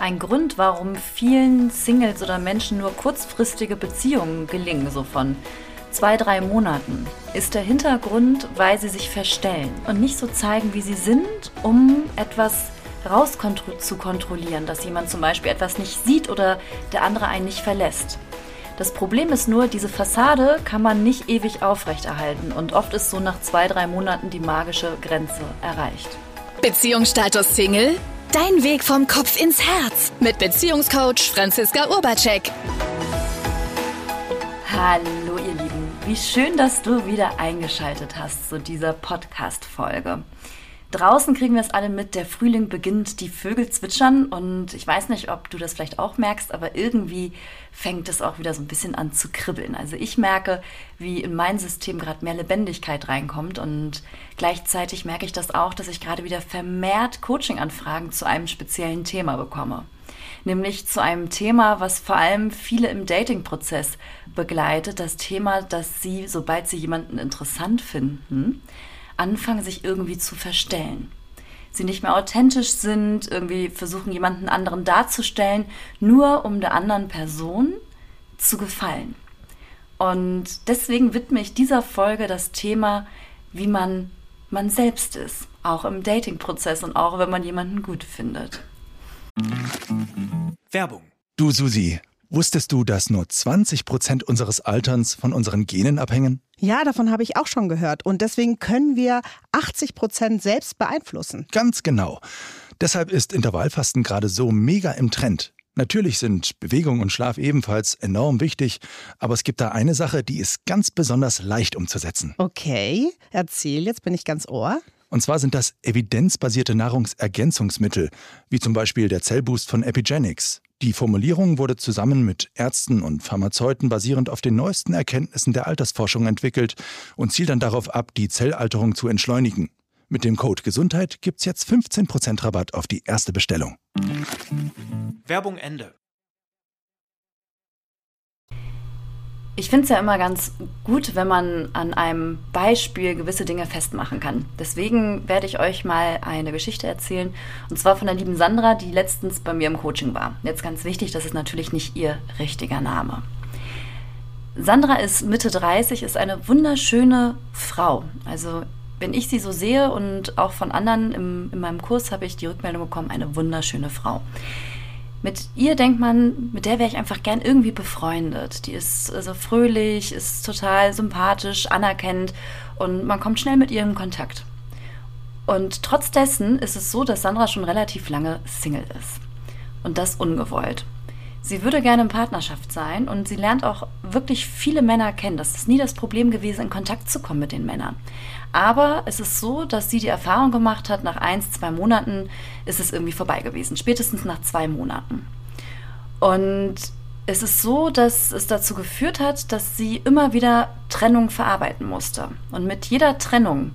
Ein Grund, warum vielen Singles oder Menschen nur kurzfristige Beziehungen gelingen, so von zwei, drei Monaten, ist der Hintergrund, weil sie sich verstellen und nicht so zeigen, wie sie sind, um etwas raus zu kontrollieren, dass jemand zum Beispiel etwas nicht sieht oder der andere einen nicht verlässt. Das Problem ist nur, diese Fassade kann man nicht ewig aufrechterhalten und oft ist so nach zwei, drei Monaten die magische Grenze erreicht. Beziehungsstatus Single? Dein Weg vom Kopf ins Herz mit Beziehungscoach Franziska Urbacek. Hallo ihr Lieben, wie schön, dass du wieder eingeschaltet hast zu dieser Podcast-Folge. Draußen kriegen wir es alle mit, der Frühling beginnt, die Vögel zwitschern und ich weiß nicht, ob du das vielleicht auch merkst, aber irgendwie fängt es auch wieder so ein bisschen an zu kribbeln. Also ich merke, wie in mein System gerade mehr Lebendigkeit reinkommt und gleichzeitig merke ich das auch, dass ich gerade wieder vermehrt Coaching-Anfragen zu einem speziellen Thema bekomme. Nämlich zu einem Thema, was vor allem viele im Dating-Prozess begleitet, das Thema, dass sie, sobald sie jemanden interessant finden, anfangen, sich irgendwie zu verstellen. Sie nicht mehr authentisch sind, irgendwie versuchen, jemanden anderen darzustellen, nur um der anderen Person zu gefallen. Und deswegen widme ich dieser Folge das Thema, wie man man selbst ist, auch im Dating-Prozess und auch wenn man jemanden gut findet. Werbung. Du Susi, wusstest du, dass nur 20 Prozent unseres Alterns von unseren Genen abhängen? Ja, davon habe ich auch schon gehört. Und deswegen können wir 80 Prozent selbst beeinflussen. Ganz genau. Deshalb ist Intervallfasten gerade so mega im Trend. Natürlich sind Bewegung und Schlaf ebenfalls enorm wichtig, aber es gibt da eine Sache, die ist ganz besonders leicht umzusetzen. Okay, erzähl, jetzt bin ich ganz ohr. Und zwar sind das evidenzbasierte Nahrungsergänzungsmittel, wie zum Beispiel der Zellboost von Epigenics. Die Formulierung wurde zusammen mit Ärzten und Pharmazeuten basierend auf den neuesten Erkenntnissen der Altersforschung entwickelt und zielt dann darauf ab, die Zellalterung zu entschleunigen. Mit dem Code Gesundheit gibt's jetzt 15% Rabatt auf die erste Bestellung. Werbung Ende. Ich finde es ja immer ganz gut, wenn man an einem Beispiel gewisse Dinge festmachen kann. Deswegen werde ich euch mal eine Geschichte erzählen. Und zwar von der lieben Sandra, die letztens bei mir im Coaching war. Jetzt ganz wichtig, das ist natürlich nicht ihr richtiger Name. Sandra ist Mitte 30, ist eine wunderschöne Frau. Also wenn ich sie so sehe und auch von anderen im, in meinem Kurs habe ich die Rückmeldung bekommen, eine wunderschöne Frau. Mit ihr denkt man, mit der wäre ich einfach gern irgendwie befreundet. Die ist so also fröhlich, ist total sympathisch, anerkennend und man kommt schnell mit ihr in Kontakt. Und trotz dessen ist es so, dass Sandra schon relativ lange Single ist. Und das ungewollt. Sie würde gerne in Partnerschaft sein und sie lernt auch wirklich viele Männer kennen. Das ist nie das Problem gewesen, in Kontakt zu kommen mit den Männern. Aber es ist so, dass sie die Erfahrung gemacht hat, nach eins, zwei Monaten ist es irgendwie vorbei gewesen. Spätestens nach zwei Monaten. Und es ist so, dass es dazu geführt hat, dass sie immer wieder Trennung verarbeiten musste. Und mit jeder Trennung,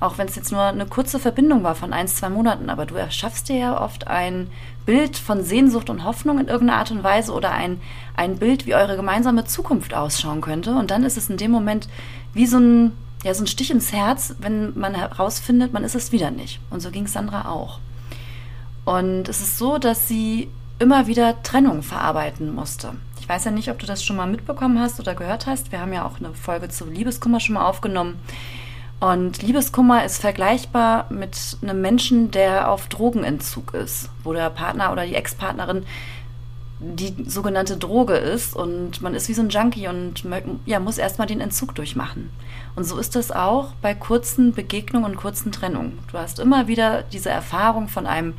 auch wenn es jetzt nur eine kurze Verbindung war von eins, zwei Monaten, aber du erschaffst dir ja oft ein Bild von Sehnsucht und Hoffnung in irgendeiner Art und Weise oder ein, ein Bild, wie eure gemeinsame Zukunft ausschauen könnte. Und dann ist es in dem Moment wie so ein ja, so ein Stich ins Herz, wenn man herausfindet, man ist es wieder nicht. Und so ging Sandra auch. Und es ist so, dass sie immer wieder Trennung verarbeiten musste. Ich weiß ja nicht, ob du das schon mal mitbekommen hast oder gehört hast. Wir haben ja auch eine Folge zu Liebeskummer schon mal aufgenommen. Und Liebeskummer ist vergleichbar mit einem Menschen, der auf Drogenentzug ist, wo der Partner oder die Ex-Partnerin die sogenannte Droge ist und man ist wie so ein Junkie und ja, muss erstmal den Entzug durchmachen. Und so ist es auch bei kurzen Begegnungen und kurzen Trennungen. Du hast immer wieder diese Erfahrung von einem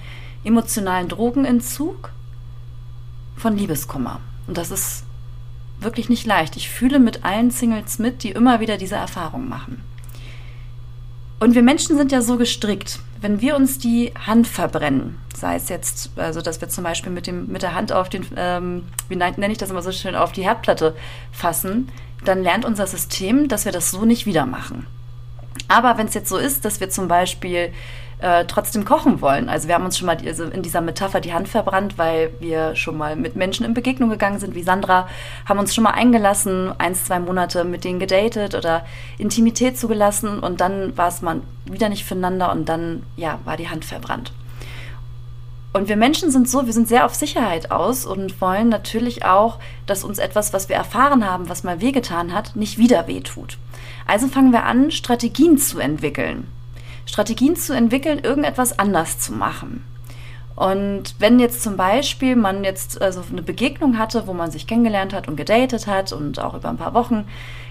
emotionalen Drogenentzug, von Liebeskummer. Und das ist wirklich nicht leicht. Ich fühle mit allen Singles mit, die immer wieder diese Erfahrung machen. Und wir Menschen sind ja so gestrickt wenn wir uns die Hand verbrennen, sei es jetzt, also dass wir zum Beispiel mit, dem, mit der Hand auf den, ähm, wie nenne ich das immer so schön, auf die Herdplatte fassen, dann lernt unser System, dass wir das so nicht wieder machen. Aber wenn es jetzt so ist, dass wir zum Beispiel äh, trotzdem kochen wollen. Also wir haben uns schon mal also in dieser Metapher die Hand verbrannt, weil wir schon mal mit Menschen in Begegnung gegangen sind, wie Sandra, haben uns schon mal eingelassen, eins, zwei Monate mit denen gedatet oder Intimität zugelassen und dann war es mal wieder nicht füreinander und dann, ja, war die Hand verbrannt. Und wir Menschen sind so, wir sind sehr auf Sicherheit aus und wollen natürlich auch, dass uns etwas, was wir erfahren haben, was mal wehgetan hat, nicht wieder wehtut. Also fangen wir an, Strategien zu entwickeln. Strategien zu entwickeln, irgendetwas anders zu machen. Und wenn jetzt zum Beispiel man jetzt also eine Begegnung hatte, wo man sich kennengelernt hat und gedatet hat und auch über ein paar Wochen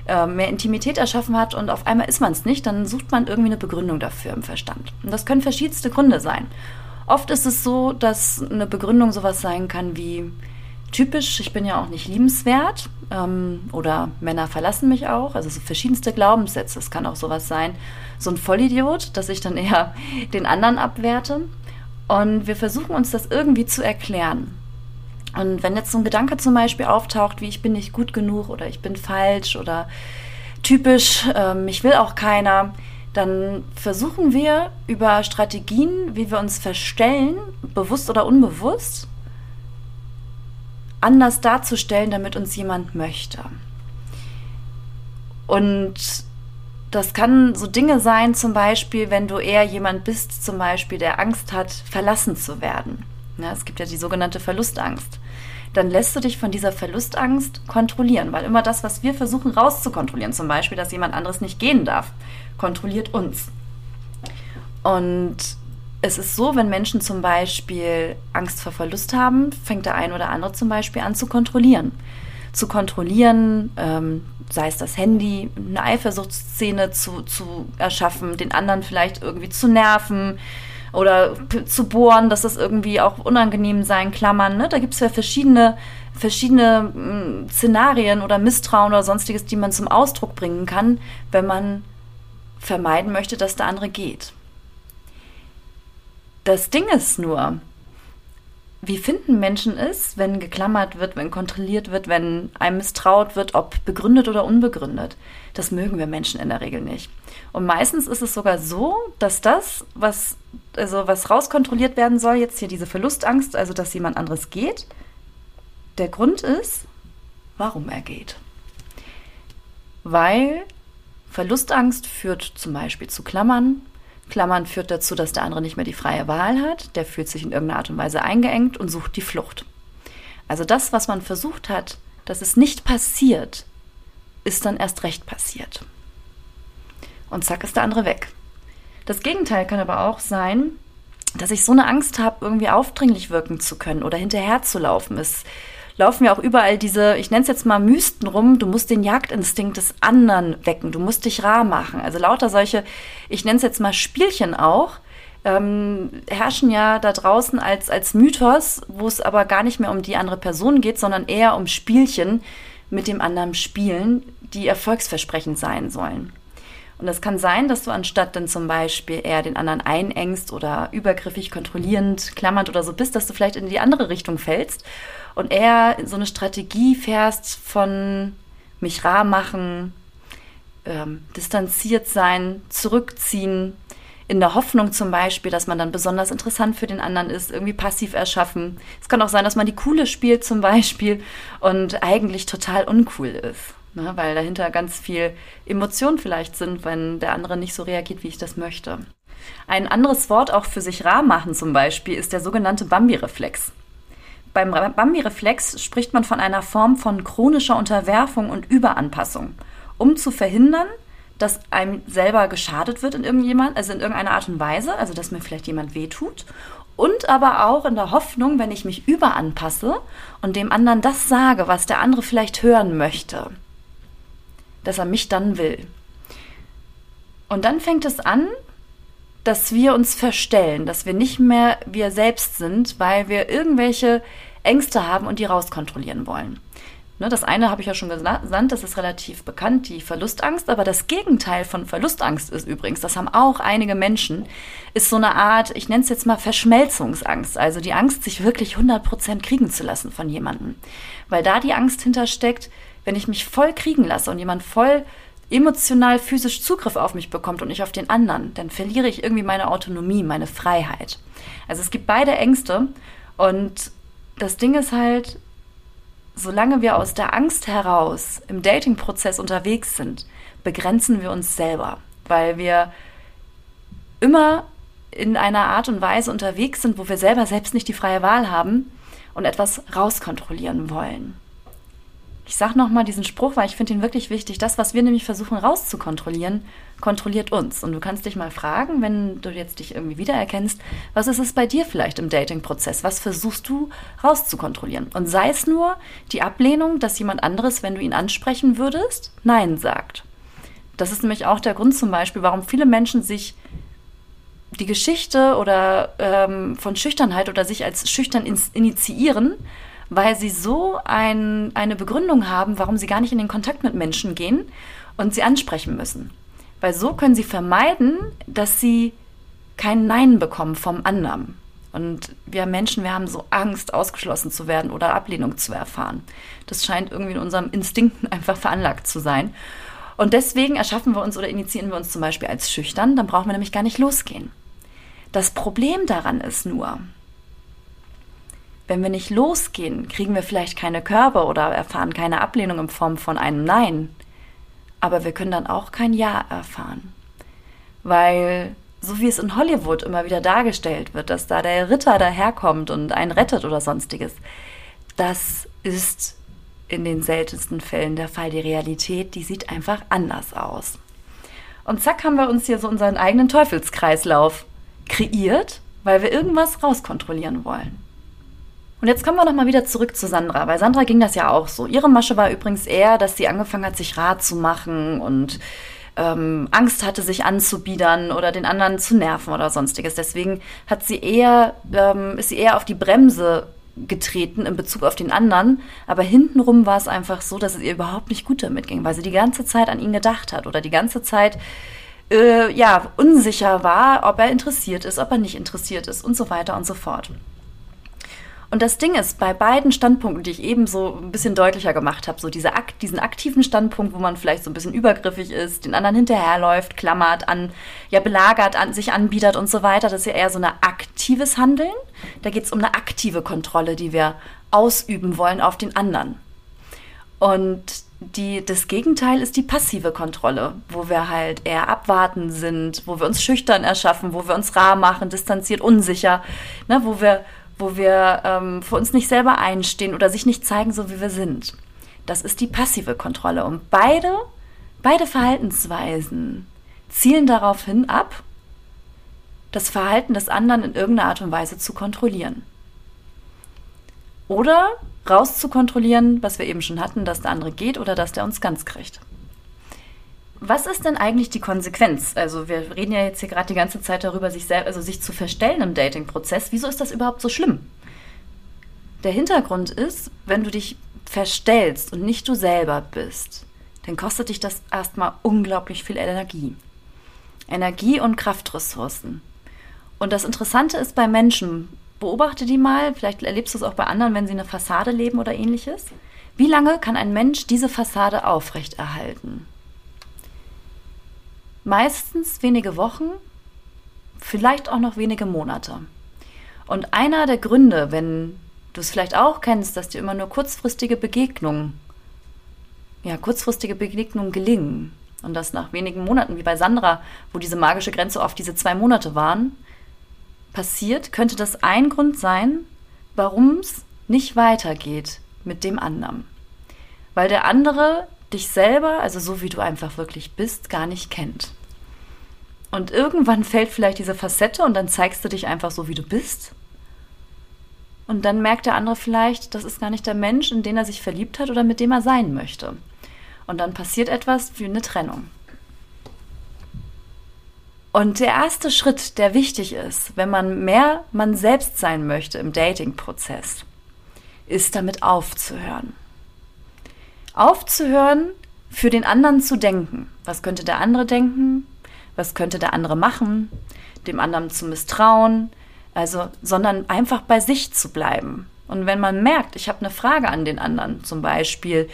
äh, mehr Intimität erschaffen hat und auf einmal ist man es nicht, dann sucht man irgendwie eine Begründung dafür im Verstand. Und das können verschiedenste Gründe sein. Oft ist es so, dass eine Begründung sowas sein kann wie typisch, ich bin ja auch nicht liebenswert ähm, oder Männer verlassen mich auch, also so verschiedenste Glaubenssätze. Es kann auch sowas sein, so ein Vollidiot, dass ich dann eher den anderen abwerte. Und wir versuchen uns das irgendwie zu erklären. Und wenn jetzt so ein Gedanke zum Beispiel auftaucht, wie ich bin nicht gut genug oder ich bin falsch oder typisch, ähm, mich will auch keiner, dann versuchen wir über Strategien, wie wir uns verstellen, bewusst oder unbewusst, anders darzustellen, damit uns jemand möchte. Und das kann so Dinge sein, zum Beispiel, wenn du eher jemand bist, zum Beispiel, der Angst hat, verlassen zu werden. Ja, es gibt ja die sogenannte Verlustangst. Dann lässt du dich von dieser Verlustangst kontrollieren, weil immer das, was wir versuchen rauszukontrollieren, zum Beispiel, dass jemand anderes nicht gehen darf, kontrolliert uns. Und es ist so, wenn Menschen zum Beispiel Angst vor Verlust haben, fängt der ein oder andere zum Beispiel an zu kontrollieren zu kontrollieren, ähm, sei es das Handy, eine Eifersuchtsszene zu, zu erschaffen, den anderen vielleicht irgendwie zu nerven oder zu bohren, dass das irgendwie auch unangenehm sein, klammern. Ne? Da gibt es ja verschiedene, verschiedene mh, Szenarien oder Misstrauen oder sonstiges, die man zum Ausdruck bringen kann, wenn man vermeiden möchte, dass der andere geht. Das Ding ist nur, wie finden Menschen es, wenn geklammert wird, wenn kontrolliert wird, wenn einem misstraut wird, ob begründet oder unbegründet? Das mögen wir Menschen in der Regel nicht. Und meistens ist es sogar so, dass das, was, also was rauskontrolliert werden soll, jetzt hier diese Verlustangst, also dass jemand anderes geht, der Grund ist, warum er geht. Weil Verlustangst führt zum Beispiel zu Klammern, Klammern führt dazu, dass der andere nicht mehr die freie Wahl hat, der fühlt sich in irgendeiner Art und Weise eingeengt und sucht die Flucht. Also das, was man versucht hat, dass es nicht passiert, ist dann erst recht passiert. Und zack ist der andere weg. Das Gegenteil kann aber auch sein, dass ich so eine Angst habe, irgendwie aufdringlich wirken zu können oder hinterherzulaufen. Es laufen ja auch überall diese, ich nenne es jetzt mal Mysten rum, du musst den Jagdinstinkt des anderen wecken, du musst dich rar machen. Also lauter solche, ich nenne es jetzt mal Spielchen auch, ähm, herrschen ja da draußen als, als Mythos, wo es aber gar nicht mehr um die andere Person geht, sondern eher um Spielchen mit dem anderen spielen, die erfolgsversprechend sein sollen. Und es kann sein, dass du anstatt dann zum Beispiel eher den anderen einengst oder übergriffig, kontrollierend, klammernd oder so bist, dass du vielleicht in die andere Richtung fällst und eher so eine Strategie fährst von mich rar machen, ähm, distanziert sein, zurückziehen, in der Hoffnung zum Beispiel, dass man dann besonders interessant für den anderen ist, irgendwie passiv erschaffen. Es kann auch sein, dass man die Coole spielt zum Beispiel und eigentlich total uncool ist ne, weil dahinter ganz viel Emotionen vielleicht sind, wenn der andere nicht so reagiert, wie ich das möchte. Ein anderes Wort auch für sich rar machen zum Beispiel ist der sogenannte Bambi-Reflex. Beim Bambi-Reflex spricht man von einer Form von chronischer Unterwerfung und Überanpassung, um zu verhindern, dass einem selber geschadet wird in irgendjemand, also in irgendeiner Art und Weise, also dass mir vielleicht jemand wehtut. Und aber auch in der Hoffnung, wenn ich mich überanpasse und dem anderen das sage, was der andere vielleicht hören möchte, dass er mich dann will. Und dann fängt es an, dass wir uns verstellen, dass wir nicht mehr wir selbst sind, weil wir irgendwelche Ängste haben und die rauskontrollieren wollen. Ne, das eine habe ich ja schon gesagt, das ist relativ bekannt, die Verlustangst. Aber das Gegenteil von Verlustangst ist übrigens, das haben auch einige Menschen, ist so eine Art, ich nenne es jetzt mal Verschmelzungsangst. Also die Angst, sich wirklich 100% kriegen zu lassen von jemandem. Weil da die Angst hintersteckt, wenn ich mich voll kriegen lasse und jemand voll emotional, physisch Zugriff auf mich bekommt und nicht auf den anderen, dann verliere ich irgendwie meine Autonomie, meine Freiheit. Also es gibt beide Ängste und das Ding ist halt, solange wir aus der Angst heraus im Dating-Prozess unterwegs sind, begrenzen wir uns selber, weil wir immer in einer Art und Weise unterwegs sind, wo wir selber selbst nicht die freie Wahl haben und etwas rauskontrollieren wollen. Ich sage nochmal diesen Spruch, weil ich finde ihn wirklich wichtig. Das, was wir nämlich versuchen rauszukontrollieren, kontrolliert uns. Und du kannst dich mal fragen, wenn du jetzt dich irgendwie wiedererkennst, was ist es bei dir vielleicht im Dating-Prozess? Was versuchst du rauszukontrollieren? Und sei es nur die Ablehnung, dass jemand anderes, wenn du ihn ansprechen würdest, Nein sagt. Das ist nämlich auch der Grund zum Beispiel, warum viele Menschen sich die Geschichte oder ähm, von Schüchternheit oder sich als schüchtern initiieren, weil sie so ein, eine Begründung haben, warum sie gar nicht in den Kontakt mit Menschen gehen und sie ansprechen müssen. Weil so können sie vermeiden, dass sie kein Nein bekommen vom anderen. Und wir Menschen, wir haben so Angst, ausgeschlossen zu werden oder Ablehnung zu erfahren. Das scheint irgendwie in unserem Instinkten einfach veranlagt zu sein. Und deswegen erschaffen wir uns oder initiieren wir uns zum Beispiel als schüchtern, dann brauchen wir nämlich gar nicht losgehen. Das Problem daran ist nur, wenn wir nicht losgehen, kriegen wir vielleicht keine Körbe oder erfahren keine Ablehnung in Form von einem Nein. Aber wir können dann auch kein Ja erfahren. Weil, so wie es in Hollywood immer wieder dargestellt wird, dass da der Ritter daherkommt und einen rettet oder sonstiges, das ist in den seltensten Fällen der Fall. Die Realität, die sieht einfach anders aus. Und zack haben wir uns hier so unseren eigenen Teufelskreislauf kreiert, weil wir irgendwas rauskontrollieren wollen. Und jetzt kommen wir nochmal wieder zurück zu Sandra. Bei Sandra ging das ja auch so. Ihre Masche war übrigens eher, dass sie angefangen hat, sich rat zu machen und ähm, Angst hatte, sich anzubiedern oder den anderen zu nerven oder sonstiges. Deswegen hat sie eher, ähm, ist sie eher auf die Bremse getreten in Bezug auf den anderen, aber hintenrum war es einfach so, dass es ihr überhaupt nicht gut damit ging, weil sie die ganze Zeit an ihn gedacht hat oder die ganze Zeit äh, ja unsicher war, ob er interessiert ist, ob er nicht interessiert ist und so weiter und so fort. Und das Ding ist, bei beiden Standpunkten, die ich eben so ein bisschen deutlicher gemacht habe, so diese diesen aktiven Standpunkt, wo man vielleicht so ein bisschen übergriffig ist, den anderen hinterherläuft, klammert, an, ja, belagert, an, sich anbietet und so weiter, das ist ja eher so ein aktives Handeln. Da geht es um eine aktive Kontrolle, die wir ausüben wollen auf den anderen. Und die, das Gegenteil ist die passive Kontrolle, wo wir halt eher abwarten sind, wo wir uns schüchtern erschaffen, wo wir uns rar machen, distanziert, unsicher, ne, wo wir wo wir ähm, für uns nicht selber einstehen oder sich nicht zeigen, so wie wir sind. Das ist die passive Kontrolle. Und beide, beide Verhaltensweisen zielen darauf hin ab, das Verhalten des anderen in irgendeiner Art und Weise zu kontrollieren. Oder rauszukontrollieren, was wir eben schon hatten, dass der andere geht oder dass der uns ganz kriegt. Was ist denn eigentlich die Konsequenz? Also wir reden ja jetzt hier gerade die ganze Zeit darüber, sich selbst, also sich zu verstellen im Dating-Prozess. Wieso ist das überhaupt so schlimm? Der Hintergrund ist, wenn du dich verstellst und nicht du selber bist, dann kostet dich das erstmal unglaublich viel Energie. Energie und Kraftressourcen. Und das Interessante ist bei Menschen, beobachte die mal, vielleicht erlebst du es auch bei anderen, wenn sie eine Fassade leben oder ähnliches. Wie lange kann ein Mensch diese Fassade aufrechterhalten? Meistens wenige Wochen, vielleicht auch noch wenige Monate. Und einer der Gründe, wenn du es vielleicht auch kennst, dass dir immer nur kurzfristige Begegnungen, ja, kurzfristige Begegnungen gelingen und das nach wenigen Monaten, wie bei Sandra, wo diese magische Grenze oft diese zwei Monate waren, passiert, könnte das ein Grund sein, warum es nicht weitergeht mit dem anderen. Weil der andere dich selber, also so wie du einfach wirklich bist, gar nicht kennt. Und irgendwann fällt vielleicht diese Facette und dann zeigst du dich einfach so, wie du bist. Und dann merkt der andere vielleicht, das ist gar nicht der Mensch, in den er sich verliebt hat oder mit dem er sein möchte. Und dann passiert etwas wie eine Trennung. Und der erste Schritt, der wichtig ist, wenn man mehr man selbst sein möchte im Dating-Prozess, ist damit aufzuhören aufzuhören, für den anderen zu denken. Was könnte der andere denken? Was könnte der andere machen? Dem anderen zu misstrauen? Also, sondern einfach bei sich zu bleiben. Und wenn man merkt, ich habe eine Frage an den anderen, zum Beispiel,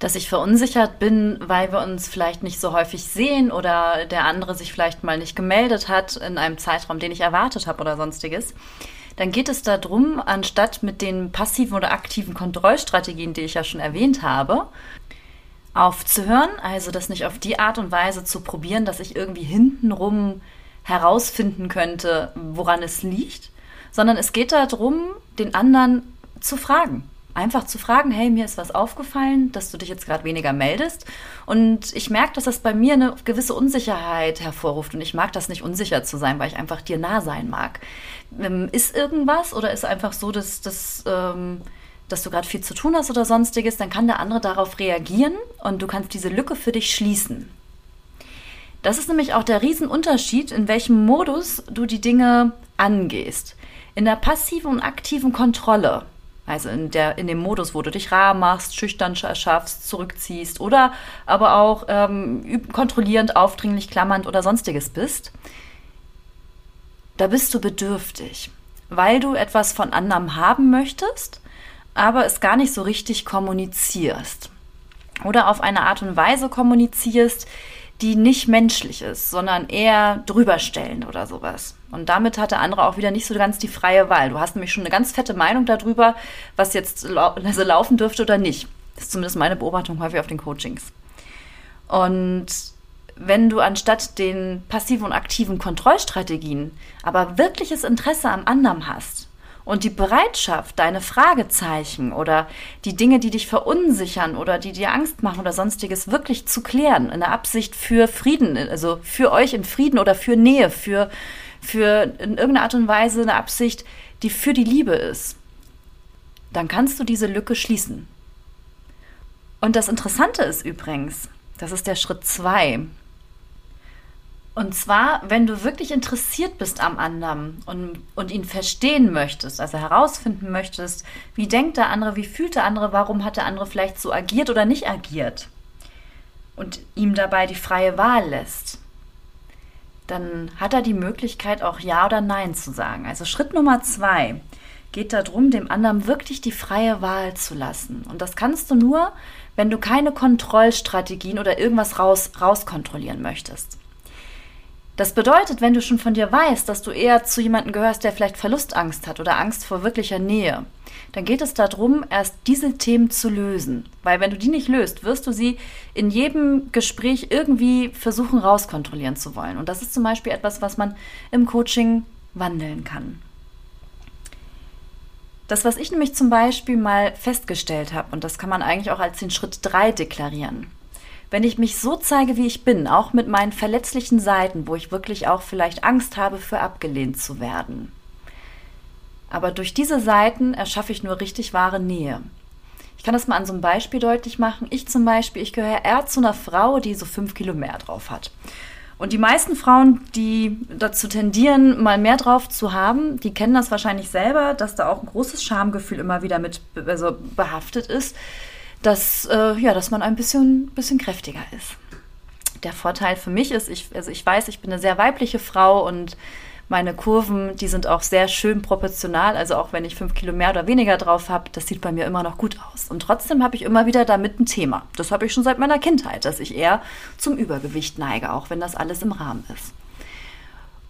dass ich verunsichert bin, weil wir uns vielleicht nicht so häufig sehen oder der andere sich vielleicht mal nicht gemeldet hat in einem Zeitraum, den ich erwartet habe oder sonstiges, dann geht es darum, anstatt mit den passiven oder aktiven Kontrollstrategien, die ich ja schon erwähnt habe, aufzuhören, also das nicht auf die Art und Weise zu probieren, dass ich irgendwie hintenrum herausfinden könnte, woran es liegt, sondern es geht darum, den anderen zu fragen. Einfach zu fragen, hey, mir ist was aufgefallen, dass du dich jetzt gerade weniger meldest. Und ich merke, dass das bei mir eine gewisse Unsicherheit hervorruft. Und ich mag das nicht, unsicher zu sein, weil ich einfach dir nah sein mag. Ähm, ist irgendwas oder ist einfach so, dass, dass, ähm, dass du gerade viel zu tun hast oder sonstiges, dann kann der andere darauf reagieren und du kannst diese Lücke für dich schließen. Das ist nämlich auch der Riesenunterschied, in welchem Modus du die Dinge angehst. In der passiven und aktiven Kontrolle, also in, der, in dem Modus, wo du dich rar machst, schüchtern erschaffst, zurückziehst oder aber auch ähm, kontrollierend, aufdringlich, klammernd oder sonstiges bist, da bist du bedürftig, weil du etwas von anderem haben möchtest, aber es gar nicht so richtig kommunizierst. Oder auf eine Art und Weise kommunizierst, die nicht menschlich ist, sondern eher drüberstellend oder sowas. Und damit hat der andere auch wieder nicht so ganz die freie Wahl. Du hast nämlich schon eine ganz fette Meinung darüber, was jetzt also laufen dürfte oder nicht. Das ist zumindest meine Beobachtung häufig auf den Coachings. Und wenn du anstatt den passiven und aktiven Kontrollstrategien aber wirkliches Interesse am anderen hast, und die Bereitschaft, deine Fragezeichen oder die Dinge, die dich verunsichern oder die dir Angst machen oder sonstiges wirklich zu klären, in der Absicht für Frieden, also für euch in Frieden oder für Nähe, für, für in irgendeiner Art und Weise eine Absicht, die für die Liebe ist, dann kannst du diese Lücke schließen. Und das Interessante ist übrigens, das ist der Schritt zwei. Und zwar, wenn du wirklich interessiert bist am anderen und, und ihn verstehen möchtest, also herausfinden möchtest, wie denkt der andere, wie fühlt der andere, warum hat der andere vielleicht so agiert oder nicht agiert und ihm dabei die freie Wahl lässt, dann hat er die Möglichkeit, auch Ja oder Nein zu sagen. Also Schritt Nummer zwei geht darum, dem anderen wirklich die freie Wahl zu lassen. Und das kannst du nur, wenn du keine Kontrollstrategien oder irgendwas raus, rauskontrollieren möchtest. Das bedeutet, wenn du schon von dir weißt, dass du eher zu jemandem gehörst, der vielleicht Verlustangst hat oder Angst vor wirklicher Nähe, dann geht es darum, erst diese Themen zu lösen. Weil wenn du die nicht löst, wirst du sie in jedem Gespräch irgendwie versuchen rauskontrollieren zu wollen. Und das ist zum Beispiel etwas, was man im Coaching wandeln kann. Das, was ich nämlich zum Beispiel mal festgestellt habe, und das kann man eigentlich auch als den Schritt 3 deklarieren, wenn ich mich so zeige, wie ich bin, auch mit meinen verletzlichen Seiten, wo ich wirklich auch vielleicht Angst habe, für abgelehnt zu werden. Aber durch diese Seiten erschaffe ich nur richtig wahre Nähe. Ich kann das mal an so einem Beispiel deutlich machen. Ich zum Beispiel, ich gehöre eher zu einer Frau, die so fünf Kilo mehr drauf hat. Und die meisten Frauen, die dazu tendieren, mal mehr drauf zu haben, die kennen das wahrscheinlich selber, dass da auch ein großes Schamgefühl immer wieder mit also behaftet ist dass, äh, ja, dass man ein bisschen, bisschen kräftiger ist. Der Vorteil für mich ist, ich, also ich weiß, ich bin eine sehr weibliche Frau und meine Kurven, die sind auch sehr schön proportional. Also auch wenn ich fünf Kilo mehr oder weniger drauf habe, das sieht bei mir immer noch gut aus. Und trotzdem habe ich immer wieder damit ein Thema. Das habe ich schon seit meiner Kindheit, dass ich eher zum Übergewicht neige, auch wenn das alles im Rahmen ist.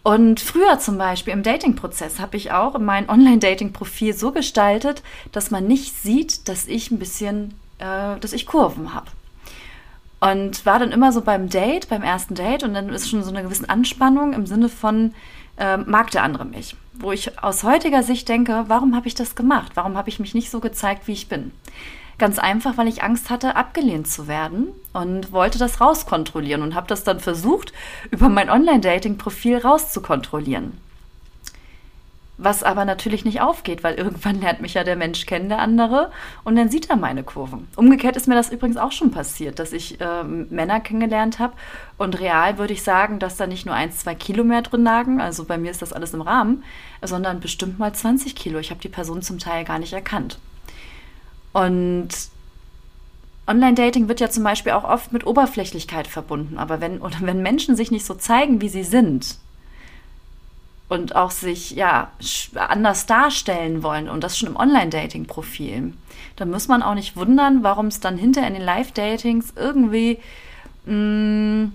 Und früher zum Beispiel im Dating-Prozess habe ich auch mein Online-Dating-Profil so gestaltet, dass man nicht sieht, dass ich ein bisschen äh, dass ich Kurven habe. Und war dann immer so beim Date, beim ersten Date, und dann ist schon so eine gewisse Anspannung im Sinne von, äh, mag der andere mich? Wo ich aus heutiger Sicht denke, warum habe ich das gemacht? Warum habe ich mich nicht so gezeigt, wie ich bin? Ganz einfach, weil ich Angst hatte, abgelehnt zu werden und wollte das rauskontrollieren und habe das dann versucht, über mein Online-Dating-Profil rauszukontrollieren. Was aber natürlich nicht aufgeht, weil irgendwann lernt mich ja der Mensch kennen, der andere, und dann sieht er meine Kurven. Umgekehrt ist mir das übrigens auch schon passiert, dass ich äh, Männer kennengelernt habe und real würde ich sagen, dass da nicht nur ein, zwei Kilo mehr drin lagen, also bei mir ist das alles im Rahmen, sondern bestimmt mal 20 Kilo. Ich habe die Person zum Teil gar nicht erkannt. Und Online-Dating wird ja zum Beispiel auch oft mit Oberflächlichkeit verbunden, aber wenn, oder wenn Menschen sich nicht so zeigen, wie sie sind, und auch sich ja anders darstellen wollen und das schon im Online-Dating-Profil, dann muss man auch nicht wundern, warum es dann hinter in den Live-Datings irgendwie mh, mm,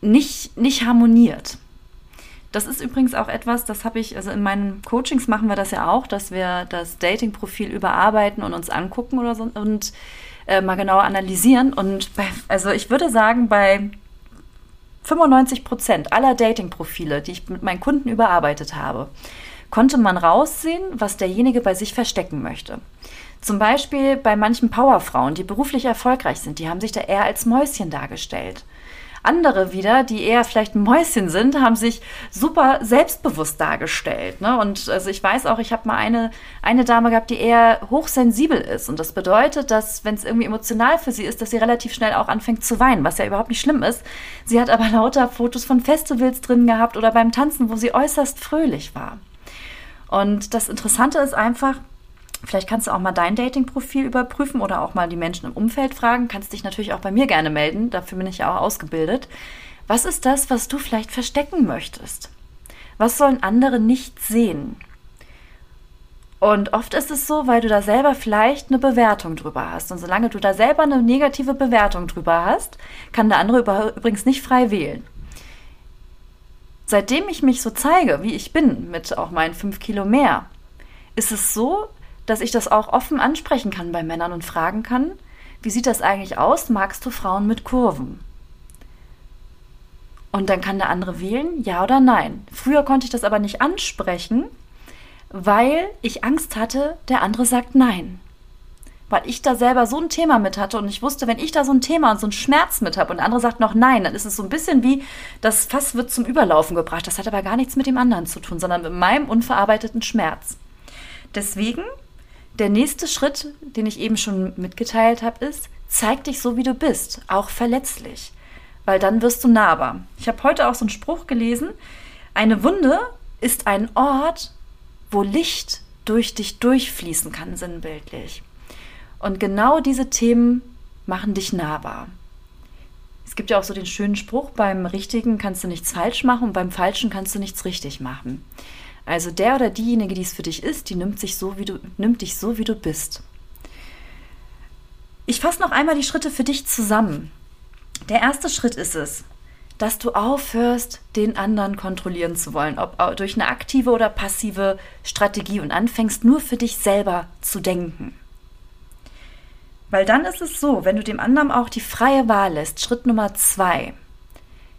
nicht, nicht harmoniert. Das ist übrigens auch etwas, das habe ich, also in meinen Coachings machen wir das ja auch, dass wir das Dating-Profil überarbeiten und uns angucken oder so und äh, mal genauer analysieren. Und bei, also ich würde sagen, bei 95 Prozent aller Dating-Profile, die ich mit meinen Kunden überarbeitet habe, konnte man raussehen, was derjenige bei sich verstecken möchte. Zum Beispiel bei manchen Powerfrauen, die beruflich erfolgreich sind, die haben sich da eher als Mäuschen dargestellt. Andere wieder, die eher vielleicht Mäuschen sind, haben sich super selbstbewusst dargestellt. Ne? Und also ich weiß auch, ich habe mal eine, eine Dame gehabt, die eher hochsensibel ist. Und das bedeutet, dass wenn es irgendwie emotional für sie ist, dass sie relativ schnell auch anfängt zu weinen, was ja überhaupt nicht schlimm ist. Sie hat aber lauter Fotos von Festivals drin gehabt oder beim Tanzen, wo sie äußerst fröhlich war. Und das Interessante ist einfach, Vielleicht kannst du auch mal dein Dating-Profil überprüfen oder auch mal die Menschen im Umfeld fragen. Kannst dich natürlich auch bei mir gerne melden. Dafür bin ich ja auch ausgebildet. Was ist das, was du vielleicht verstecken möchtest? Was sollen andere nicht sehen? Und oft ist es so, weil du da selber vielleicht eine Bewertung drüber hast. Und solange du da selber eine negative Bewertung drüber hast, kann der andere übrigens nicht frei wählen. Seitdem ich mich so zeige, wie ich bin, mit auch meinen fünf Kilo mehr, ist es so, dass ich das auch offen ansprechen kann bei Männern und fragen kann, wie sieht das eigentlich aus? Magst du Frauen mit Kurven? Und dann kann der andere wählen, ja oder nein. Früher konnte ich das aber nicht ansprechen, weil ich Angst hatte, der andere sagt nein. Weil ich da selber so ein Thema mit hatte und ich wusste, wenn ich da so ein Thema und so einen Schmerz mit habe und der andere sagt noch nein, dann ist es so ein bisschen wie, das Fass wird zum Überlaufen gebracht. Das hat aber gar nichts mit dem anderen zu tun, sondern mit meinem unverarbeiteten Schmerz. Deswegen der nächste Schritt, den ich eben schon mitgeteilt habe, ist, zeig dich so, wie du bist, auch verletzlich, weil dann wirst du nahbar. Ich habe heute auch so einen Spruch gelesen, eine Wunde ist ein Ort, wo Licht durch dich durchfließen kann, sinnbildlich. Und genau diese Themen machen dich nahbar. Es gibt ja auch so den schönen Spruch, beim Richtigen kannst du nichts falsch machen und beim Falschen kannst du nichts richtig machen. Also der oder diejenige, die es für dich ist, die nimmt, sich so, wie du, nimmt dich so, wie du bist. Ich fasse noch einmal die Schritte für dich zusammen. Der erste Schritt ist es, dass du aufhörst, den anderen kontrollieren zu wollen, ob durch eine aktive oder passive Strategie und anfängst nur für dich selber zu denken. Weil dann ist es so, wenn du dem anderen auch die freie Wahl lässt, Schritt Nummer zwei,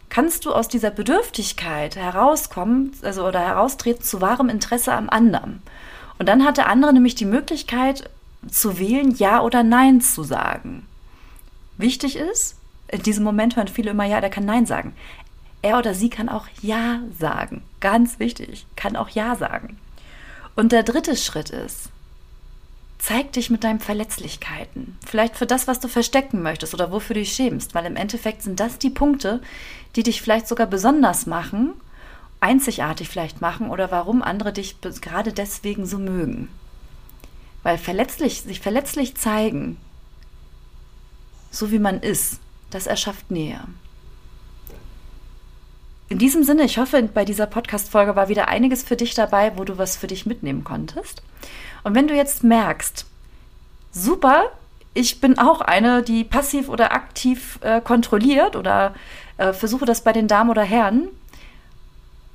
kannst du aus dieser Bedürftigkeit herauskommen, also oder heraustreten zu wahrem Interesse am anderen. Und dann hat der andere nämlich die Möglichkeit zu wählen, Ja oder Nein zu sagen. Wichtig ist, in diesem Moment hören viele immer Ja, der kann Nein sagen. Er oder sie kann auch Ja sagen. Ganz wichtig, kann auch Ja sagen. Und der dritte Schritt ist, Zeig dich mit deinen Verletzlichkeiten. Vielleicht für das, was du verstecken möchtest oder wofür du dich schämst, weil im Endeffekt sind das die Punkte, die dich vielleicht sogar besonders machen, einzigartig vielleicht machen oder warum andere dich gerade deswegen so mögen. Weil verletzlich, sich verletzlich zeigen, so wie man ist, das erschafft Nähe. In diesem Sinne, ich hoffe, bei dieser Podcast-Folge war wieder einiges für dich dabei, wo du was für dich mitnehmen konntest. Und wenn du jetzt merkst, super, ich bin auch eine, die passiv oder aktiv äh, kontrolliert oder äh, versuche das bei den Damen oder Herren.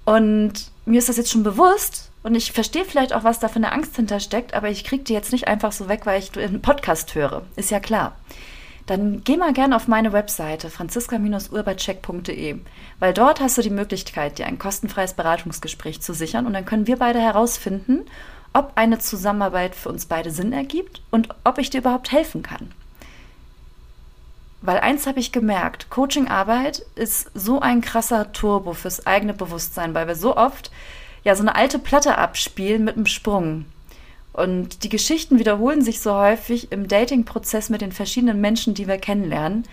Und mir ist das jetzt schon bewusst und ich verstehe vielleicht auch, was da für eine Angst hintersteckt, aber ich kriege die jetzt nicht einfach so weg, weil ich einen Podcast höre. Ist ja klar dann geh mal gerne auf meine Webseite franziska-urbacek.de, weil dort hast du die Möglichkeit, dir ein kostenfreies Beratungsgespräch zu sichern und dann können wir beide herausfinden, ob eine Zusammenarbeit für uns beide Sinn ergibt und ob ich dir überhaupt helfen kann. Weil eins habe ich gemerkt, Coachingarbeit ist so ein krasser Turbo fürs eigene Bewusstsein, weil wir so oft ja so eine alte Platte abspielen mit einem Sprung. Und die Geschichten wiederholen sich so häufig im Dating-Prozess mit den verschiedenen Menschen, die wir kennenlernen.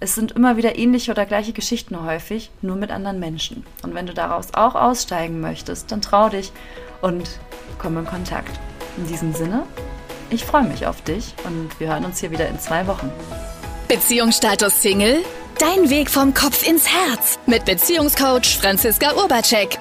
Es sind immer wieder ähnliche oder gleiche Geschichten häufig, nur mit anderen Menschen. Und wenn du daraus auch aussteigen möchtest, dann trau dich und komm in Kontakt. In diesem Sinne, ich freue mich auf dich und wir hören uns hier wieder in zwei Wochen. Beziehungsstatus Single? Dein Weg vom Kopf ins Herz mit Beziehungscoach Franziska Urbacek.